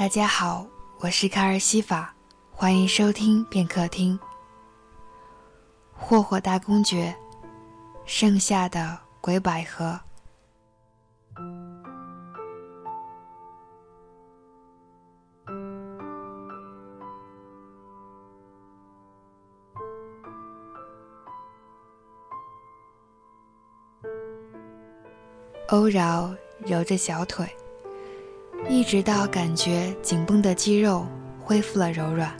大家好，我是卡尔西法，欢迎收听片刻听。霍霍大公爵，盛夏的鬼百合。欧饶揉着小腿，一直到感觉紧绷的肌肉恢复了柔软，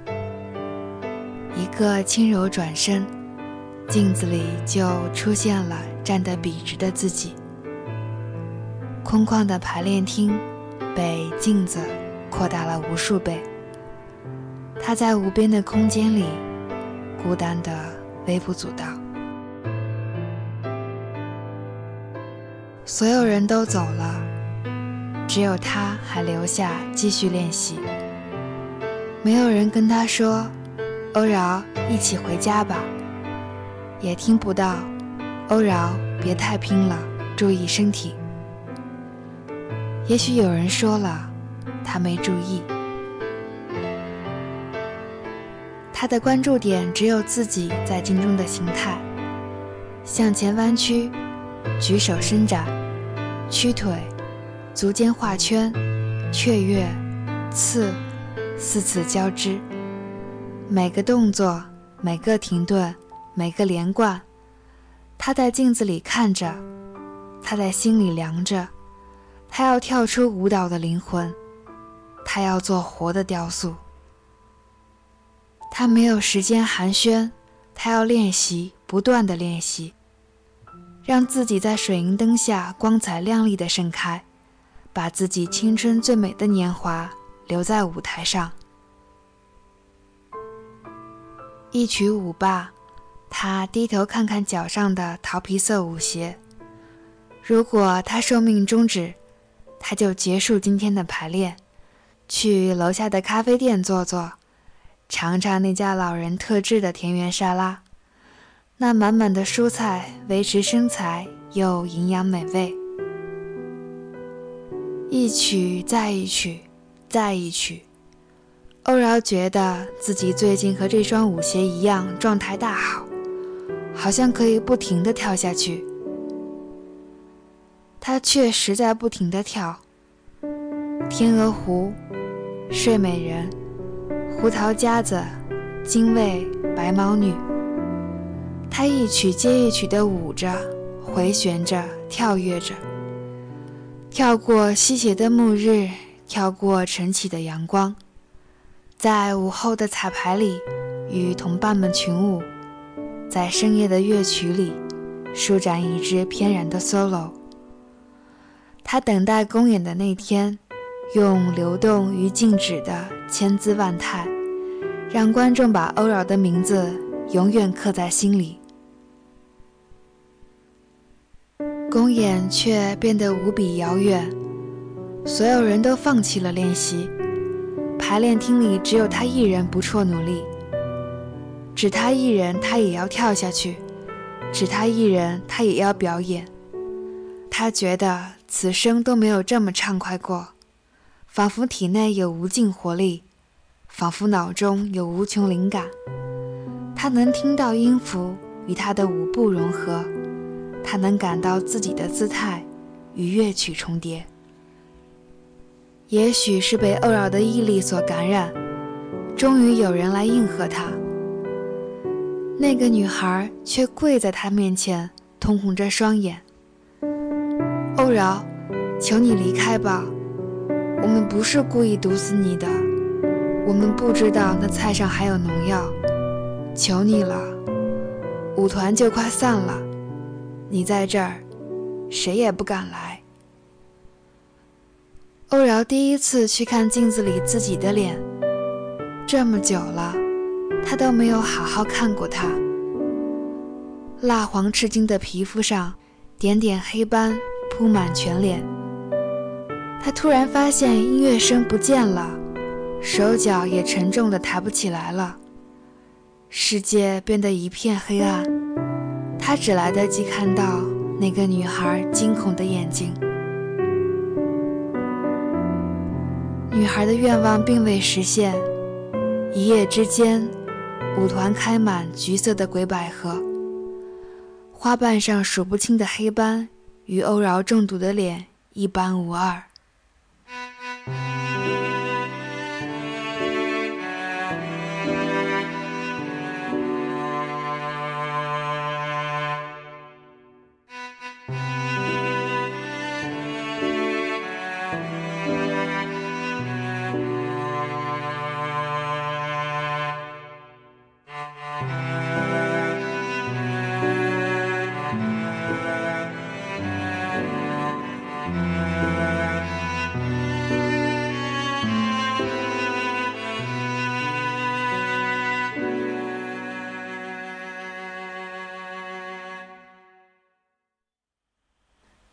一个轻柔转身，镜子里就出现了站得笔直的自己。空旷的排练厅被镜子扩大了无数倍，他在无边的空间里孤单的微不足道。所有人都走了，只有他还留下继续练习。没有人跟他说：“欧饶，一起回家吧。”也听不到：“欧饶，别太拼了，注意身体。”也许有人说了，他没注意。他的关注点只有自己在镜中的形态：向前弯曲，举手伸展。屈腿，足尖画圈，雀跃，刺，四次交织。每个动作，每个停顿，每个连贯，他在镜子里看着，他在心里量着，他要跳出舞蹈的灵魂，他要做活的雕塑。他没有时间寒暄，他要练习，不断的练习。让自己在水银灯下光彩亮丽的盛开，把自己青春最美的年华留在舞台上。一曲舞罢，他低头看看脚上的桃皮色舞鞋。如果他寿命终止，他就结束今天的排练，去楼下的咖啡店坐坐，尝尝那家老人特制的田园沙拉。那满满的蔬菜维持身材又营养美味，一曲再一曲，再一曲。欧饶觉得自己最近和这双舞鞋一样状态大好，好像可以不停地跳下去。他确实在不停地跳。天鹅湖、睡美人、胡桃夹子、精卫、白毛女。他一曲接一曲地舞着，回旋着，跳跃着，跳过西斜的暮日，跳过晨起的阳光，在午后的彩排里与同伴们群舞，在深夜的乐曲里舒展一支翩然的 solo。他等待公演的那天，用流动与静止的千姿万态，让观众把欧饶的名字永远刻在心里。公演却变得无比遥远，所有人都放弃了练习。排练厅里只有他一人不辍努力，只他一人，他也要跳下去；只他一人，他也要表演。他觉得此生都没有这么畅快过，仿佛体内有无尽活力，仿佛脑中有无穷灵感。他能听到音符与他的舞步融合。他能感到自己的姿态与乐曲重叠，也许是被欧饶的毅力所感染，终于有人来应和他。那个女孩却跪在他面前，通红着双眼：“欧饶，求你离开吧，我们不是故意毒死你的，我们不知道那菜上还有农药，求你了，舞团就快散了。”你在这儿，谁也不敢来。欧饶第一次去看镜子里自己的脸，这么久了，他都没有好好看过他。蜡黄赤金的皮肤上，点点黑斑铺满全脸。他突然发现音乐声不见了，手脚也沉重的抬不起来了，世界变得一片黑暗。他只来得及看到那个女孩惊恐的眼睛。女孩的愿望并未实现。一夜之间，舞团开满橘色的鬼百合，花瓣上数不清的黑斑，与欧饶中毒的脸一般无二。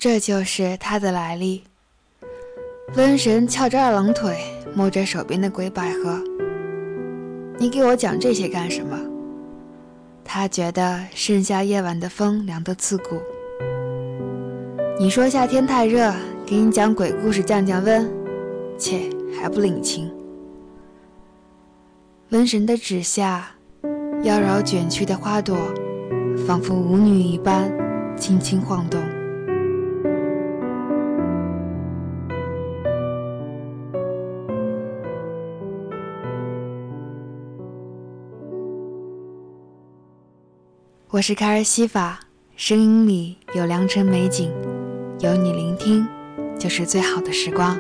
这就是它的来历。瘟神翘着二郎腿，摸着手边的鬼百合。你给我讲这些干什么？他觉得盛夏夜晚的风凉得刺骨。你说夏天太热，给你讲鬼故事降降温，切还不领情。瘟神的指下，妖娆卷曲的花朵，仿佛舞女一般，轻轻晃动。我是卡尔西法，声音里有良辰美景，有你聆听，就是最好的时光。